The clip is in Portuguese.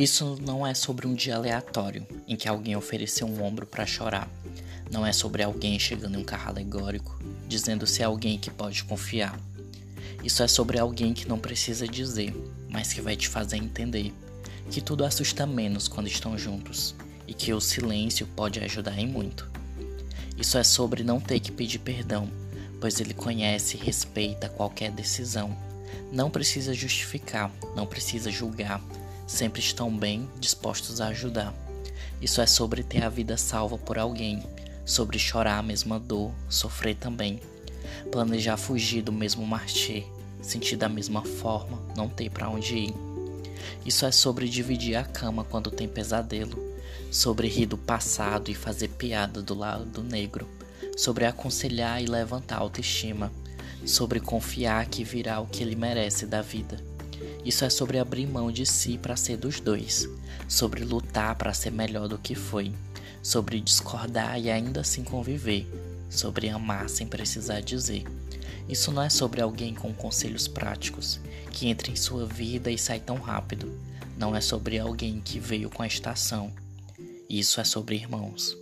Isso não é sobre um dia aleatório em que alguém ofereceu um ombro para chorar. Não é sobre alguém chegando em um carro alegórico, dizendo se é alguém que pode confiar. Isso é sobre alguém que não precisa dizer, mas que vai te fazer entender que tudo assusta menos quando estão juntos e que o silêncio pode ajudar em muito. Isso é sobre não ter que pedir perdão, pois ele conhece e respeita qualquer decisão. Não precisa justificar, não precisa julgar, sempre estão bem dispostos a ajudar. Isso é sobre ter a vida salva por alguém, sobre chorar a mesma dor, sofrer também, planejar fugir do mesmo marchê, sentir da mesma forma, não ter para onde ir. Isso é sobre dividir a cama quando tem pesadelo, sobre rir do passado e fazer piada do lado negro, sobre aconselhar e levantar a autoestima, sobre confiar que virá o que ele merece da vida. Isso é sobre abrir mão de si para ser dos dois, sobre lutar para ser melhor do que foi, sobre discordar e ainda assim conviver, sobre amar sem precisar dizer. Isso não é sobre alguém com conselhos práticos, que entra em sua vida e sai tão rápido. Não é sobre alguém que veio com a estação. Isso é sobre irmãos.